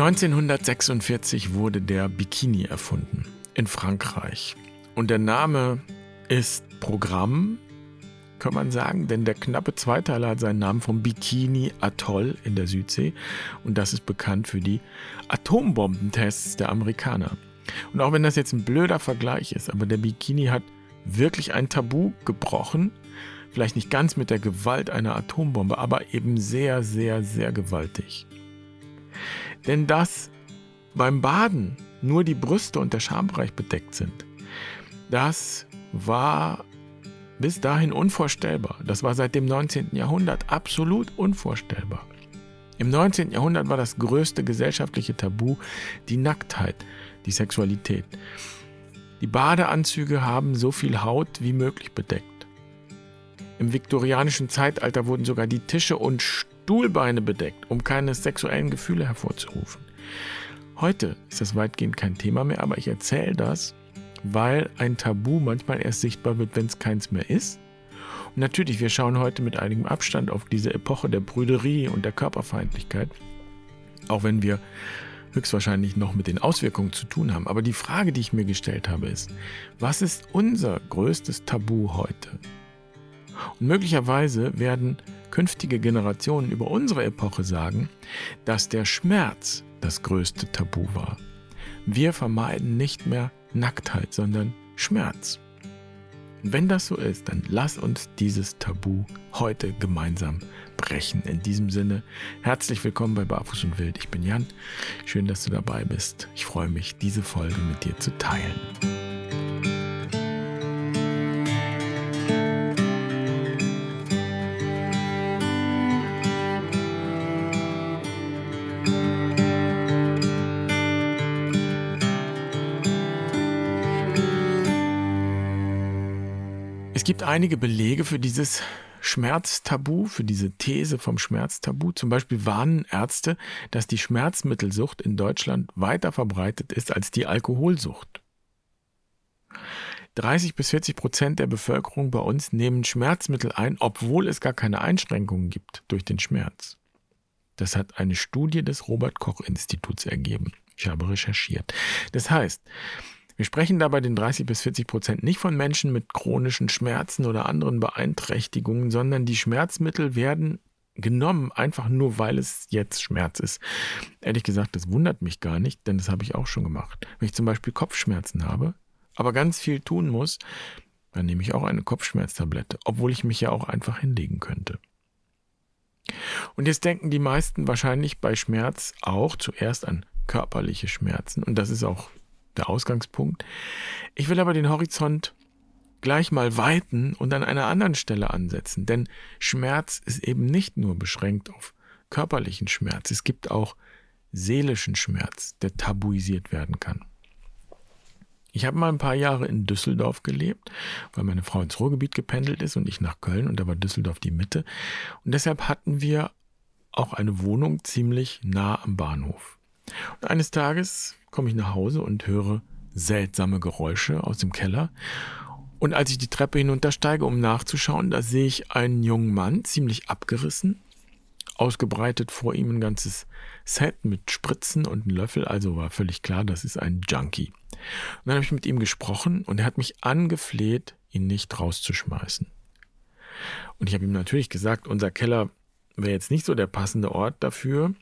1946 wurde der Bikini erfunden in Frankreich. Und der Name ist Programm, kann man sagen, denn der knappe Zweiteiler hat seinen Namen vom Bikini Atoll in der Südsee und das ist bekannt für die Atombombentests der Amerikaner. Und auch wenn das jetzt ein blöder Vergleich ist, aber der Bikini hat wirklich ein Tabu gebrochen, vielleicht nicht ganz mit der Gewalt einer Atombombe, aber eben sehr, sehr, sehr gewaltig. Denn dass beim Baden nur die Brüste und der Schambereich bedeckt sind, das war bis dahin unvorstellbar. Das war seit dem 19. Jahrhundert absolut unvorstellbar. Im 19. Jahrhundert war das größte gesellschaftliche Tabu die Nacktheit, die Sexualität. Die Badeanzüge haben so viel Haut wie möglich bedeckt. Im viktorianischen Zeitalter wurden sogar die Tische und Stuhlbeine bedeckt, um keine sexuellen Gefühle hervorzurufen. Heute ist das weitgehend kein Thema mehr, aber ich erzähle das, weil ein Tabu manchmal erst sichtbar wird, wenn es keins mehr ist. Und natürlich, wir schauen heute mit einigem Abstand auf diese Epoche der Brüderie und der Körperfeindlichkeit, auch wenn wir höchstwahrscheinlich noch mit den Auswirkungen zu tun haben. Aber die Frage, die ich mir gestellt habe, ist, was ist unser größtes Tabu heute? Und möglicherweise werden künftige Generationen über unsere Epoche sagen, dass der Schmerz das größte Tabu war. Wir vermeiden nicht mehr Nacktheit, sondern Schmerz. Wenn das so ist, dann lass uns dieses Tabu heute gemeinsam brechen. In diesem Sinne, herzlich willkommen bei Barfuß und Wild. Ich bin Jan. Schön, dass du dabei bist. Ich freue mich, diese Folge mit dir zu teilen. Es gibt einige Belege für dieses Schmerztabu, für diese These vom Schmerztabu. Zum Beispiel warnen Ärzte, dass die Schmerzmittelsucht in Deutschland weiter verbreitet ist als die Alkoholsucht. 30 bis 40 Prozent der Bevölkerung bei uns nehmen Schmerzmittel ein, obwohl es gar keine Einschränkungen gibt durch den Schmerz. Das hat eine Studie des Robert Koch Instituts ergeben. Ich habe recherchiert. Das heißt, wir sprechen dabei den 30 bis 40 Prozent nicht von Menschen mit chronischen Schmerzen oder anderen Beeinträchtigungen, sondern die Schmerzmittel werden genommen, einfach nur weil es jetzt Schmerz ist. Ehrlich gesagt, das wundert mich gar nicht, denn das habe ich auch schon gemacht. Wenn ich zum Beispiel Kopfschmerzen habe, aber ganz viel tun muss, dann nehme ich auch eine Kopfschmerztablette, obwohl ich mich ja auch einfach hinlegen könnte. Und jetzt denken die meisten wahrscheinlich bei Schmerz auch zuerst an körperliche Schmerzen. Und das ist auch der Ausgangspunkt. Ich will aber den Horizont gleich mal weiten und an einer anderen Stelle ansetzen, denn Schmerz ist eben nicht nur beschränkt auf körperlichen Schmerz, es gibt auch seelischen Schmerz, der tabuisiert werden kann. Ich habe mal ein paar Jahre in Düsseldorf gelebt, weil meine Frau ins Ruhrgebiet gependelt ist und ich nach Köln und da war Düsseldorf die Mitte. Und deshalb hatten wir auch eine Wohnung ziemlich nah am Bahnhof. Und eines Tages komme ich nach Hause und höre seltsame Geräusche aus dem Keller. Und als ich die Treppe hinuntersteige, um nachzuschauen, da sehe ich einen jungen Mann, ziemlich abgerissen, ausgebreitet vor ihm ein ganzes Set mit Spritzen und einem Löffel, also war völlig klar, das ist ein Junkie. Und dann habe ich mit ihm gesprochen und er hat mich angefleht, ihn nicht rauszuschmeißen. Und ich habe ihm natürlich gesagt, unser Keller wäre jetzt nicht so der passende Ort dafür.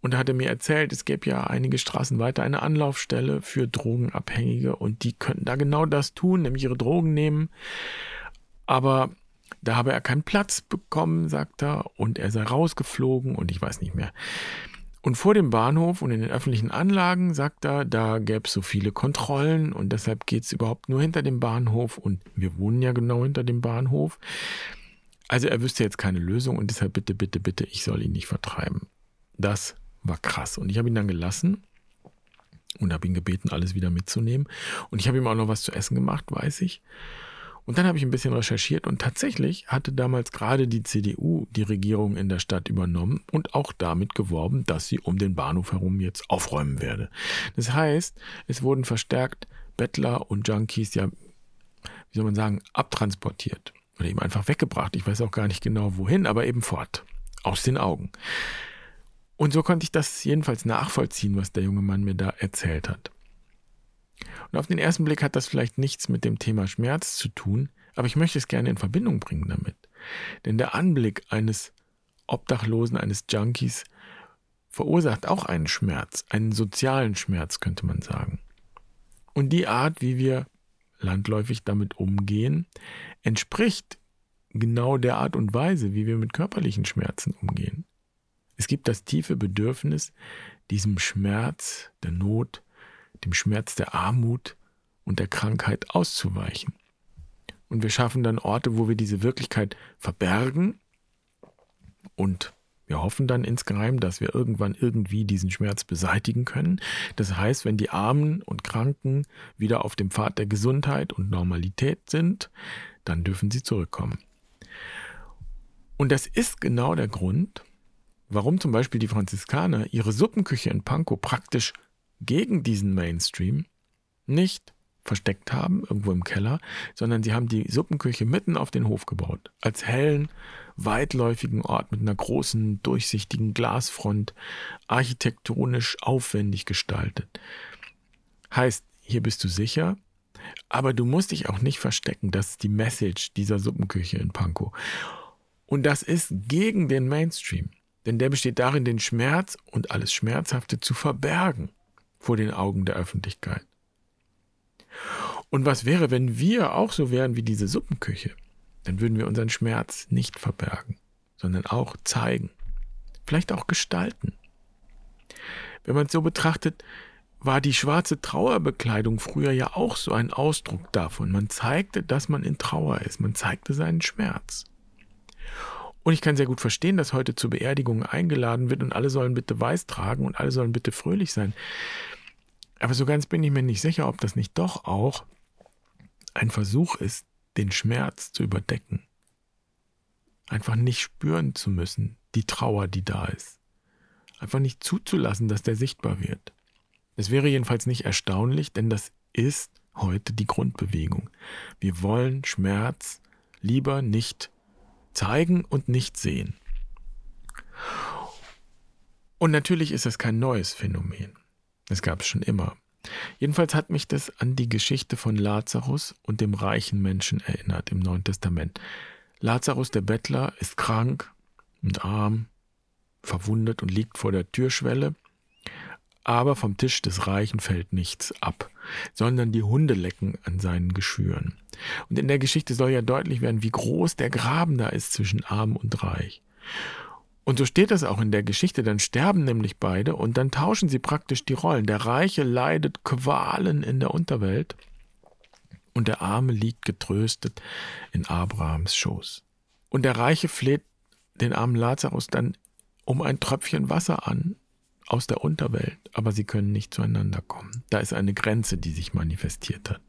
Und da hat er mir erzählt, es gäbe ja einige Straßen weiter eine Anlaufstelle für Drogenabhängige und die könnten da genau das tun, nämlich ihre Drogen nehmen. Aber da habe er keinen Platz bekommen, sagt er, und er sei rausgeflogen und ich weiß nicht mehr. Und vor dem Bahnhof und in den öffentlichen Anlagen, sagt er, da gäbe es so viele Kontrollen und deshalb geht es überhaupt nur hinter dem Bahnhof und wir wohnen ja genau hinter dem Bahnhof. Also er wüsste jetzt keine Lösung und deshalb bitte, bitte, bitte, ich soll ihn nicht vertreiben. Das war krass. Und ich habe ihn dann gelassen und habe ihn gebeten, alles wieder mitzunehmen. Und ich habe ihm auch noch was zu essen gemacht, weiß ich. Und dann habe ich ein bisschen recherchiert und tatsächlich hatte damals gerade die CDU die Regierung in der Stadt übernommen und auch damit geworben, dass sie um den Bahnhof herum jetzt aufräumen werde. Das heißt, es wurden verstärkt Bettler und Junkies ja, wie soll man sagen, abtransportiert oder eben einfach weggebracht. Ich weiß auch gar nicht genau wohin, aber eben fort. Aus den Augen. Und so konnte ich das jedenfalls nachvollziehen, was der junge Mann mir da erzählt hat. Und auf den ersten Blick hat das vielleicht nichts mit dem Thema Schmerz zu tun, aber ich möchte es gerne in Verbindung bringen damit. Denn der Anblick eines Obdachlosen, eines Junkies, verursacht auch einen Schmerz, einen sozialen Schmerz, könnte man sagen. Und die Art, wie wir landläufig damit umgehen, entspricht genau der Art und Weise, wie wir mit körperlichen Schmerzen umgehen. Es gibt das tiefe Bedürfnis, diesem Schmerz der Not, dem Schmerz der Armut und der Krankheit auszuweichen. Und wir schaffen dann Orte, wo wir diese Wirklichkeit verbergen und wir hoffen dann insgeheim, dass wir irgendwann irgendwie diesen Schmerz beseitigen können. Das heißt, wenn die Armen und Kranken wieder auf dem Pfad der Gesundheit und Normalität sind, dann dürfen sie zurückkommen. Und das ist genau der Grund, warum zum Beispiel die Franziskaner ihre Suppenküche in Pankow praktisch gegen diesen Mainstream nicht versteckt haben, irgendwo im Keller, sondern sie haben die Suppenküche mitten auf den Hof gebaut, als hellen, weitläufigen Ort mit einer großen, durchsichtigen Glasfront, architektonisch aufwendig gestaltet. Heißt, hier bist du sicher, aber du musst dich auch nicht verstecken. Das ist die Message dieser Suppenküche in Pankow. Und das ist gegen den Mainstream. Denn der besteht darin, den Schmerz und alles Schmerzhafte zu verbergen vor den Augen der Öffentlichkeit. Und was wäre, wenn wir auch so wären wie diese Suppenküche? Dann würden wir unseren Schmerz nicht verbergen, sondern auch zeigen, vielleicht auch gestalten. Wenn man es so betrachtet, war die schwarze Trauerbekleidung früher ja auch so ein Ausdruck davon. Man zeigte, dass man in Trauer ist, man zeigte seinen Schmerz. Und ich kann sehr gut verstehen, dass heute zu Beerdigungen eingeladen wird und alle sollen bitte weiß tragen und alle sollen bitte fröhlich sein. Aber so ganz bin ich mir nicht sicher, ob das nicht doch auch ein Versuch ist, den Schmerz zu überdecken. Einfach nicht spüren zu müssen, die Trauer, die da ist. Einfach nicht zuzulassen, dass der sichtbar wird. Es wäre jedenfalls nicht erstaunlich, denn das ist heute die Grundbewegung. Wir wollen Schmerz lieber nicht zeigen und nicht sehen. Und natürlich ist es kein neues Phänomen. Es gab es schon immer. Jedenfalls hat mich das an die Geschichte von Lazarus und dem reichen Menschen erinnert im Neuen Testament. Lazarus der Bettler ist krank und arm, verwundet und liegt vor der Türschwelle, aber vom Tisch des Reichen fällt nichts ab, sondern die Hunde lecken an seinen Geschwüren. Und in der Geschichte soll ja deutlich werden, wie groß der Graben da ist zwischen arm und reich. Und so steht das auch in der Geschichte, dann sterben nämlich beide und dann tauschen sie praktisch die Rollen. Der Reiche leidet Qualen in der Unterwelt und der Arme liegt getröstet in Abrahams Schoß. Und der Reiche fleht den armen Lazarus dann um ein Tröpfchen Wasser an aus der Unterwelt, aber sie können nicht zueinander kommen. Da ist eine Grenze, die sich manifestiert hat.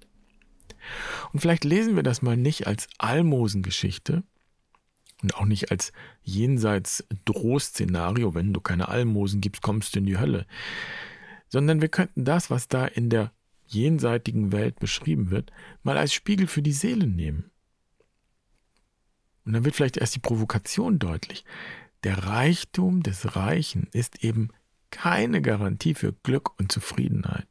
Und vielleicht lesen wir das mal nicht als Almosengeschichte, und auch nicht als jenseits Drohszenario, wenn du keine Almosen gibst, kommst du in die Hölle, sondern wir könnten das, was da in der jenseitigen Welt beschrieben wird, mal als Spiegel für die Seele nehmen. Und dann wird vielleicht erst die Provokation deutlich. Der Reichtum des Reichen ist eben keine Garantie für Glück und Zufriedenheit.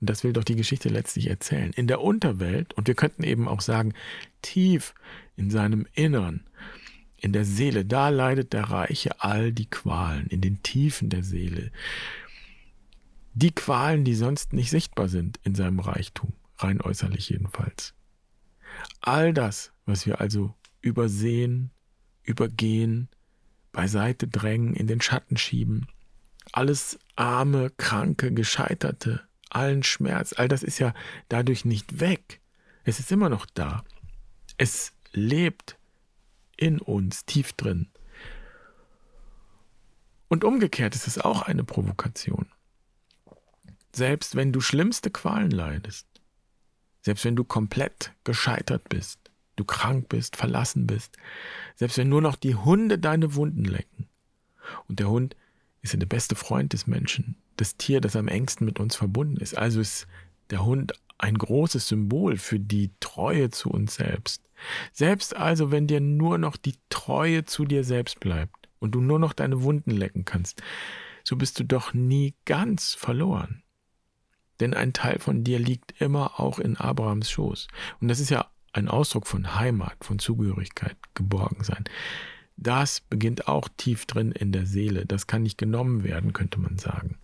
Und das will doch die Geschichte letztlich erzählen. In der Unterwelt, und wir könnten eben auch sagen, tief in seinem Innern, in der Seele, da leidet der Reiche all die Qualen, in den Tiefen der Seele. Die Qualen, die sonst nicht sichtbar sind in seinem Reichtum, rein äußerlich jedenfalls. All das, was wir also übersehen, übergehen, beiseite drängen, in den Schatten schieben, alles arme, kranke, gescheiterte, allen Schmerz, all das ist ja dadurch nicht weg. Es ist immer noch da. Es lebt in uns, tief drin. Und umgekehrt ist es auch eine Provokation. Selbst wenn du schlimmste Qualen leidest, selbst wenn du komplett gescheitert bist, du krank bist, verlassen bist, selbst wenn nur noch die Hunde deine Wunden lecken, und der Hund ist ja der beste Freund des Menschen, das Tier, das am engsten mit uns verbunden ist. Also ist der Hund ein großes Symbol für die Treue zu uns selbst. Selbst also, wenn dir nur noch die Treue zu dir selbst bleibt, und du nur noch deine Wunden lecken kannst, so bist du doch nie ganz verloren. Denn ein Teil von dir liegt immer auch in Abrahams Schoß. Und das ist ja ein Ausdruck von Heimat, von Zugehörigkeit, Geborgensein. Das beginnt auch tief drin in der Seele. Das kann nicht genommen werden, könnte man sagen.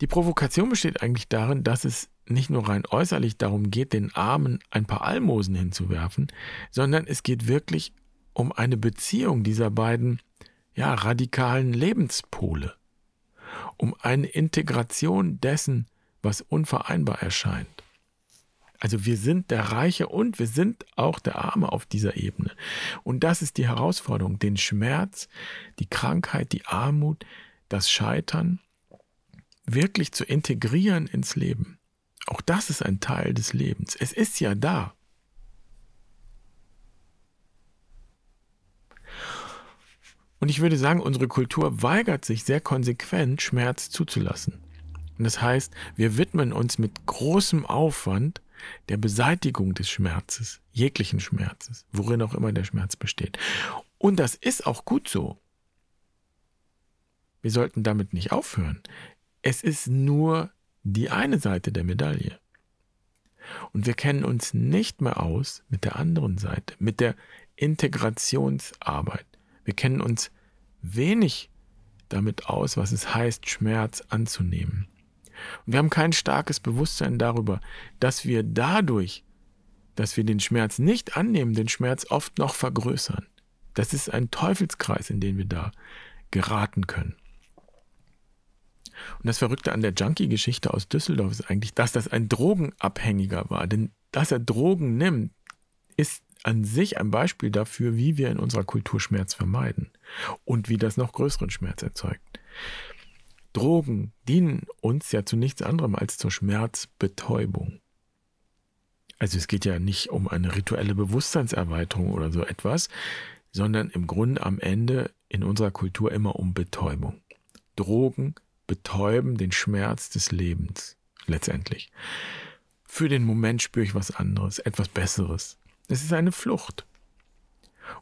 Die Provokation besteht eigentlich darin, dass es nicht nur rein äußerlich darum geht, den Armen ein paar Almosen hinzuwerfen, sondern es geht wirklich um eine Beziehung dieser beiden ja, radikalen Lebenspole, um eine Integration dessen, was unvereinbar erscheint. Also wir sind der Reiche und wir sind auch der Arme auf dieser Ebene. Und das ist die Herausforderung, den Schmerz, die Krankheit, die Armut, das Scheitern wirklich zu integrieren ins Leben. Auch das ist ein Teil des Lebens. Es ist ja da. Und ich würde sagen, unsere Kultur weigert sich sehr konsequent, Schmerz zuzulassen. Und das heißt, wir widmen uns mit großem Aufwand der Beseitigung des Schmerzes, jeglichen Schmerzes, worin auch immer der Schmerz besteht. Und das ist auch gut so. Wir sollten damit nicht aufhören. Es ist nur die eine Seite der Medaille. Und wir kennen uns nicht mehr aus mit der anderen Seite, mit der Integrationsarbeit. Wir kennen uns wenig damit aus, was es heißt, Schmerz anzunehmen. Und wir haben kein starkes Bewusstsein darüber, dass wir dadurch, dass wir den Schmerz nicht annehmen, den Schmerz oft noch vergrößern. Das ist ein Teufelskreis, in den wir da geraten können. Und das Verrückte an der Junkie-Geschichte aus Düsseldorf ist eigentlich, dass das ein Drogenabhängiger war. Denn dass er Drogen nimmt, ist an sich ein Beispiel dafür, wie wir in unserer Kultur Schmerz vermeiden und wie das noch größeren Schmerz erzeugt. Drogen dienen uns ja zu nichts anderem als zur Schmerzbetäubung. Also es geht ja nicht um eine rituelle Bewusstseinserweiterung oder so etwas, sondern im Grunde am Ende in unserer Kultur immer um Betäubung. Drogen betäuben den Schmerz des Lebens letztendlich. Für den Moment spüre ich was anderes, etwas Besseres. Es ist eine Flucht.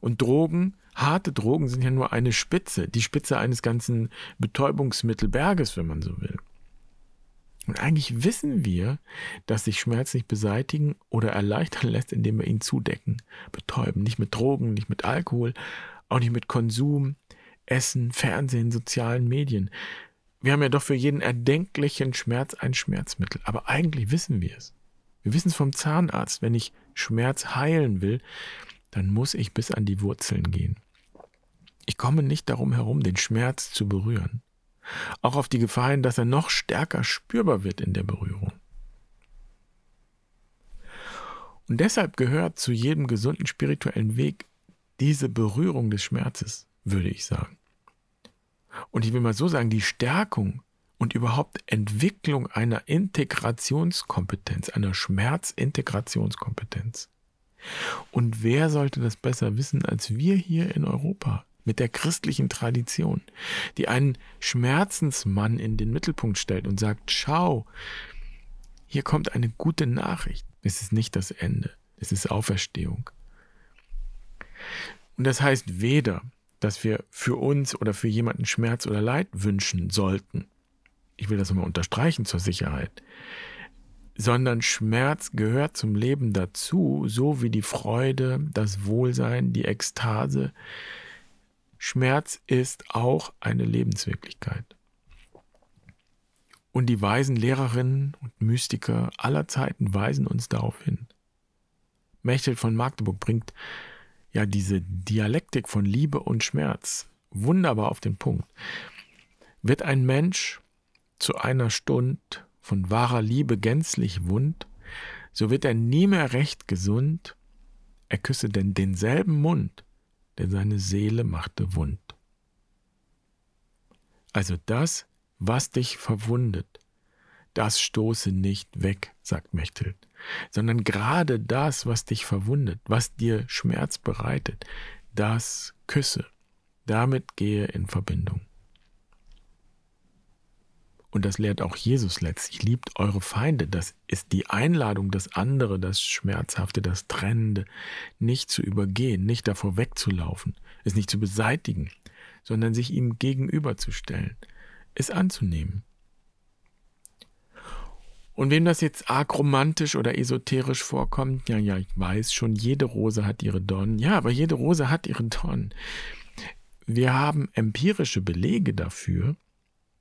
Und Drogen, harte Drogen sind ja nur eine Spitze, die Spitze eines ganzen Betäubungsmittelberges, wenn man so will. Und eigentlich wissen wir, dass sich Schmerz nicht beseitigen oder erleichtern lässt, indem wir ihn zudecken, betäuben. Nicht mit Drogen, nicht mit Alkohol, auch nicht mit Konsum, Essen, Fernsehen, sozialen Medien. Wir haben ja doch für jeden erdenklichen Schmerz ein Schmerzmittel. Aber eigentlich wissen wir es. Wir wissen es vom Zahnarzt. Wenn ich Schmerz heilen will, dann muss ich bis an die Wurzeln gehen. Ich komme nicht darum herum, den Schmerz zu berühren. Auch auf die Gefahr hin, dass er noch stärker spürbar wird in der Berührung. Und deshalb gehört zu jedem gesunden spirituellen Weg diese Berührung des Schmerzes, würde ich sagen. Und ich will mal so sagen, die Stärkung und überhaupt Entwicklung einer Integrationskompetenz, einer Schmerzintegrationskompetenz. Und wer sollte das besser wissen als wir hier in Europa mit der christlichen Tradition, die einen Schmerzensmann in den Mittelpunkt stellt und sagt, schau, hier kommt eine gute Nachricht. Es ist nicht das Ende, es ist Auferstehung. Und das heißt weder, dass wir für uns oder für jemanden Schmerz oder Leid wünschen sollten. Ich will das nochmal unterstreichen zur Sicherheit. Sondern Schmerz gehört zum Leben dazu, so wie die Freude, das Wohlsein, die Ekstase. Schmerz ist auch eine Lebenswirklichkeit. Und die weisen Lehrerinnen und Mystiker aller Zeiten weisen uns darauf hin. Mechthild von Magdeburg bringt ja diese Dialektik von Liebe und Schmerz wunderbar auf den Punkt. Wird ein Mensch zu einer Stund von wahrer Liebe gänzlich wund, so wird er nie mehr recht gesund, er küsse denn denselben Mund, der seine Seele machte wund. Also das, was dich verwundet, das stoße nicht weg, sagt Mechthild, sondern gerade das, was dich verwundet, was dir Schmerz bereitet, das küsse, damit gehe in Verbindung. und das lehrt auch Jesus letztlich, liebt eure Feinde. Das ist die Einladung, das andere, das Schmerzhafte, das Trennende nicht zu übergehen, nicht davor wegzulaufen, es nicht zu beseitigen, sondern sich ihm gegenüberzustellen, es anzunehmen. Und wem das jetzt arg romantisch oder esoterisch vorkommt, ja, ja, ich weiß schon, jede Rose hat ihre Dornen. Ja, aber jede Rose hat ihre Dornen. Wir haben empirische Belege dafür,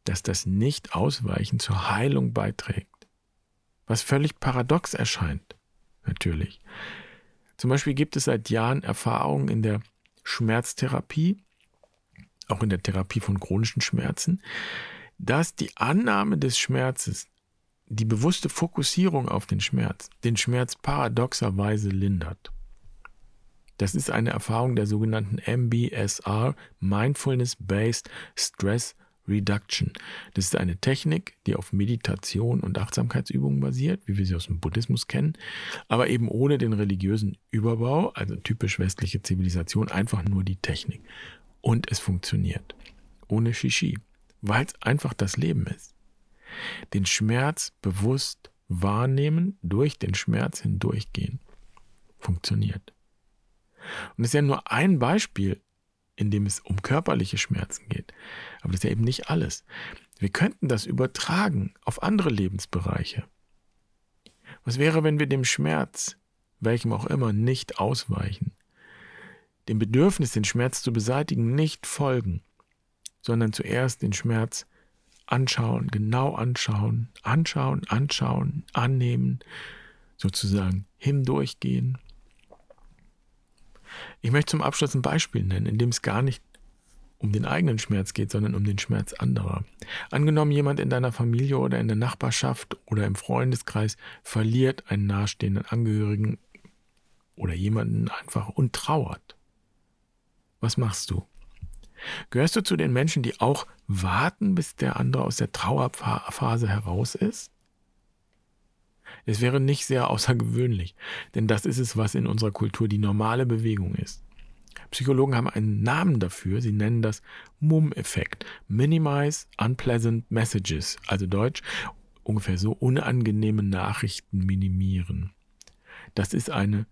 dass das Nicht-Ausweichen zur Heilung beiträgt. Was völlig paradox erscheint, natürlich. Zum Beispiel gibt es seit Jahren Erfahrungen in der Schmerztherapie, auch in der Therapie von chronischen Schmerzen, dass die Annahme des Schmerzes, die bewusste Fokussierung auf den Schmerz, den Schmerz paradoxerweise lindert. Das ist eine Erfahrung der sogenannten MBSR, Mindfulness-Based Stress Reduction. Das ist eine Technik, die auf Meditation und Achtsamkeitsübungen basiert, wie wir sie aus dem Buddhismus kennen, aber eben ohne den religiösen Überbau, also typisch westliche Zivilisation, einfach nur die Technik. Und es funktioniert. Ohne Shishi, weil es einfach das Leben ist. Den Schmerz bewusst wahrnehmen, durch den Schmerz hindurchgehen. Funktioniert. Und es ist ja nur ein Beispiel in dem es um körperliche Schmerzen geht. Aber das ist ja eben nicht alles. Wir könnten das übertragen auf andere Lebensbereiche. Was wäre, wenn wir dem Schmerz, welchem auch immer, nicht ausweichen? Dem Bedürfnis, den Schmerz zu beseitigen, nicht folgen, sondern zuerst den Schmerz anschauen, genau anschauen, anschauen, anschauen, annehmen, sozusagen hindurchgehen ich möchte zum Abschluss ein Beispiel nennen, in dem es gar nicht um den eigenen Schmerz geht, sondern um den Schmerz anderer. Angenommen, jemand in deiner Familie oder in der Nachbarschaft oder im Freundeskreis verliert einen nahestehenden Angehörigen oder jemanden einfach und trauert. Was machst du? Gehörst du zu den Menschen, die auch warten, bis der andere aus der Trauerphase heraus ist? Es wäre nicht sehr außergewöhnlich, denn das ist es, was in unserer Kultur die normale Bewegung ist. Psychologen haben einen Namen dafür, sie nennen das MUM-Effekt, Minimize Unpleasant Messages, also Deutsch ungefähr so unangenehme Nachrichten minimieren. Das ist eine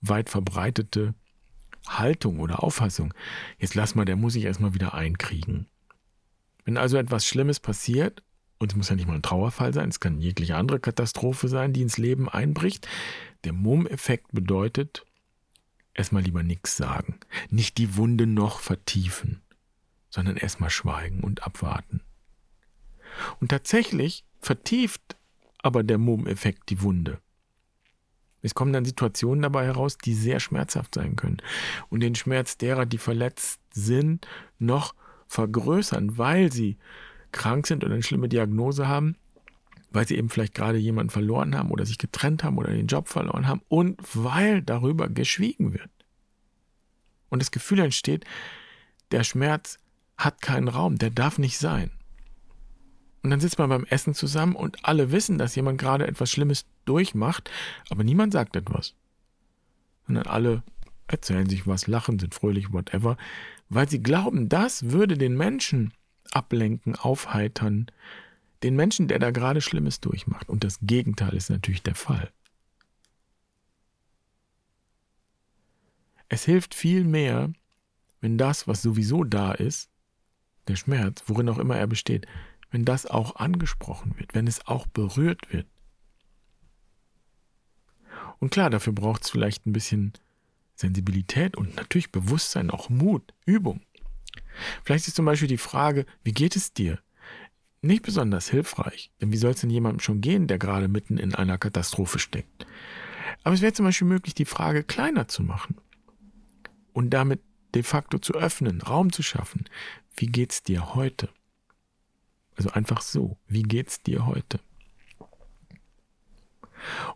weit verbreitete Haltung oder Auffassung. Jetzt lass mal, der muss sich erstmal wieder einkriegen. Wenn also etwas Schlimmes passiert und es muss ja nicht mal ein Trauerfall sein, es kann jegliche andere Katastrophe sein, die ins Leben einbricht. Der Mumm-Effekt bedeutet, erstmal lieber nichts sagen, nicht die Wunde noch vertiefen, sondern erstmal schweigen und abwarten. Und tatsächlich vertieft aber der Mumm-Effekt die Wunde. Es kommen dann Situationen dabei heraus, die sehr schmerzhaft sein können und den Schmerz derer, die verletzt sind, noch vergrößern, weil sie krank sind oder eine schlimme Diagnose haben, weil sie eben vielleicht gerade jemanden verloren haben oder sich getrennt haben oder den Job verloren haben und weil darüber geschwiegen wird. Und das Gefühl entsteht, der Schmerz hat keinen Raum, der darf nicht sein. Und dann sitzt man beim Essen zusammen und alle wissen, dass jemand gerade etwas Schlimmes durchmacht, aber niemand sagt etwas. Sondern alle erzählen sich was, lachen, sind fröhlich, whatever, weil sie glauben, das würde den Menschen ablenken, aufheitern, den Menschen, der da gerade Schlimmes durchmacht. Und das Gegenteil ist natürlich der Fall. Es hilft viel mehr, wenn das, was sowieso da ist, der Schmerz, worin auch immer er besteht, wenn das auch angesprochen wird, wenn es auch berührt wird. Und klar, dafür braucht es vielleicht ein bisschen Sensibilität und natürlich Bewusstsein, auch Mut, Übung. Vielleicht ist zum Beispiel die Frage, wie geht es dir? Nicht besonders hilfreich, denn wie soll es denn jemandem schon gehen, der gerade mitten in einer Katastrophe steckt? Aber es wäre zum Beispiel möglich, die Frage kleiner zu machen und damit de facto zu öffnen, Raum zu schaffen. Wie geht's dir heute? Also einfach so, wie geht's dir heute?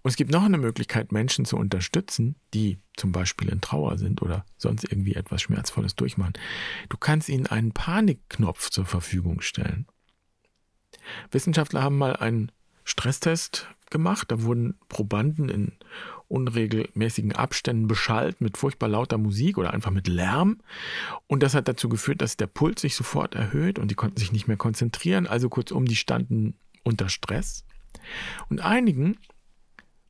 Und es gibt noch eine Möglichkeit, Menschen zu unterstützen, die zum Beispiel in Trauer sind oder sonst irgendwie etwas Schmerzvolles durchmachen. Du kannst ihnen einen Panikknopf zur Verfügung stellen. Wissenschaftler haben mal einen Stresstest gemacht. Da wurden Probanden in unregelmäßigen Abständen beschallt mit furchtbar lauter Musik oder einfach mit Lärm. Und das hat dazu geführt, dass der Puls sich sofort erhöht und die konnten sich nicht mehr konzentrieren. Also kurzum, die standen unter Stress. Und einigen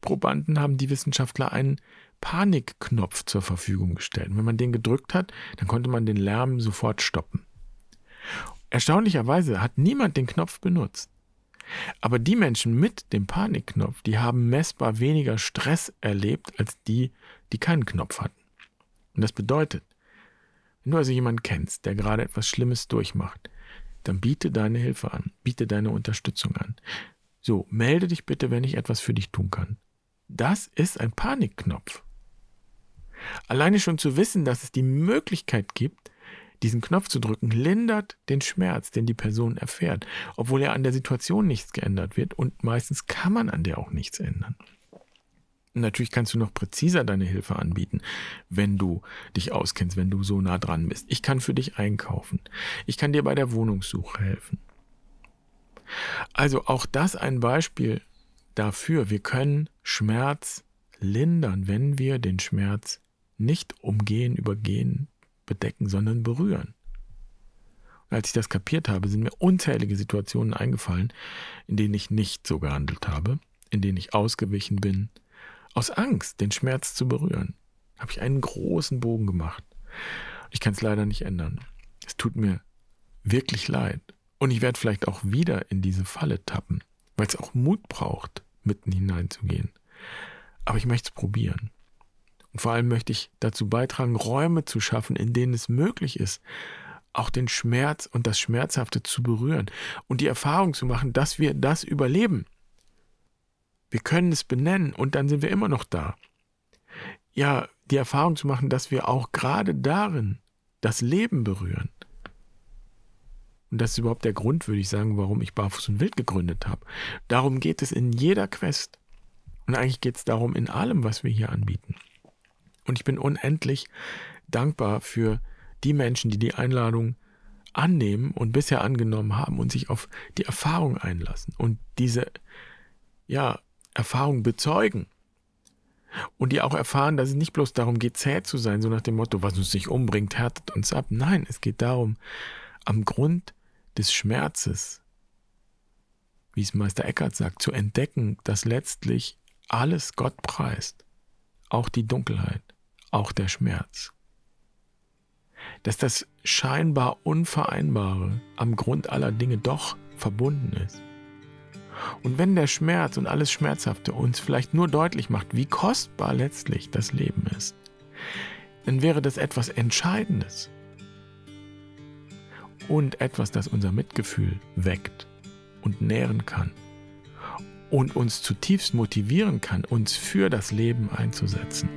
Probanden haben die Wissenschaftler einen Panikknopf zur Verfügung gestellt. Und wenn man den gedrückt hat, dann konnte man den Lärm sofort stoppen. Erstaunlicherweise hat niemand den Knopf benutzt. Aber die Menschen mit dem Panikknopf, die haben messbar weniger Stress erlebt als die, die keinen Knopf hatten. Und das bedeutet, wenn du also jemanden kennst, der gerade etwas Schlimmes durchmacht, dann biete deine Hilfe an, biete deine Unterstützung an. So, melde dich bitte, wenn ich etwas für dich tun kann. Das ist ein Panikknopf. Alleine schon zu wissen, dass es die Möglichkeit gibt, diesen Knopf zu drücken, lindert den Schmerz, den die Person erfährt, obwohl ja an der Situation nichts geändert wird und meistens kann man an der auch nichts ändern. Natürlich kannst du noch präziser deine Hilfe anbieten, wenn du dich auskennst, wenn du so nah dran bist. Ich kann für dich einkaufen. Ich kann dir bei der Wohnungssuche helfen. Also auch das ein Beispiel dafür. Wir können Schmerz lindern, wenn wir den Schmerz nicht umgehen, übergehen, bedecken, sondern berühren. Und als ich das kapiert habe, sind mir unzählige Situationen eingefallen, in denen ich nicht so gehandelt habe, in denen ich ausgewichen bin, aus Angst, den Schmerz zu berühren. Habe ich einen großen Bogen gemacht. Ich kann es leider nicht ändern. Es tut mir wirklich leid. Und ich werde vielleicht auch wieder in diese Falle tappen, weil es auch Mut braucht, mitten hineinzugehen. Aber ich möchte es probieren. Und vor allem möchte ich dazu beitragen, Räume zu schaffen, in denen es möglich ist, auch den Schmerz und das Schmerzhafte zu berühren und die Erfahrung zu machen, dass wir das überleben. Wir können es benennen und dann sind wir immer noch da. Ja, die Erfahrung zu machen, dass wir auch gerade darin das Leben berühren. Und das ist überhaupt der Grund, würde ich sagen, warum ich Barfuß und Wild gegründet habe. Darum geht es in jeder Quest. Und eigentlich geht es darum in allem, was wir hier anbieten. Und ich bin unendlich dankbar für die Menschen, die die Einladung annehmen und bisher angenommen haben und sich auf die Erfahrung einlassen und diese ja, Erfahrung bezeugen. Und die auch erfahren, dass es nicht bloß darum geht, zäh zu sein, so nach dem Motto, was uns nicht umbringt, härtet uns ab. Nein, es geht darum, am Grund des Schmerzes, wie es Meister Eckhart sagt, zu entdecken, dass letztlich alles Gott preist, auch die Dunkelheit auch der Schmerz. Dass das scheinbar Unvereinbare am Grund aller Dinge doch verbunden ist. Und wenn der Schmerz und alles Schmerzhafte uns vielleicht nur deutlich macht, wie kostbar letztlich das Leben ist, dann wäre das etwas Entscheidendes und etwas, das unser Mitgefühl weckt und nähren kann und uns zutiefst motivieren kann, uns für das Leben einzusetzen.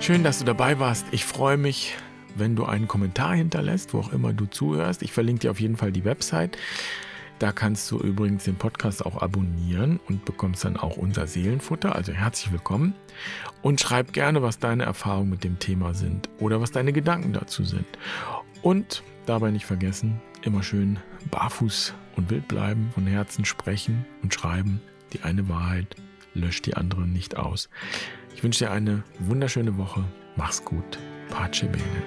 Schön, dass du dabei warst. Ich freue mich, wenn du einen Kommentar hinterlässt, wo auch immer du zuhörst. Ich verlinke dir auf jeden Fall die Website. Da kannst du übrigens den Podcast auch abonnieren und bekommst dann auch unser Seelenfutter. Also herzlich willkommen. Und schreib gerne, was deine Erfahrungen mit dem Thema sind oder was deine Gedanken dazu sind. Und dabei nicht vergessen, immer schön barfuß und wild bleiben, von Herzen sprechen und schreiben. Die eine Wahrheit löscht die andere nicht aus. Ich wünsche dir eine wunderschöne Woche. Mach's gut. Pace bene.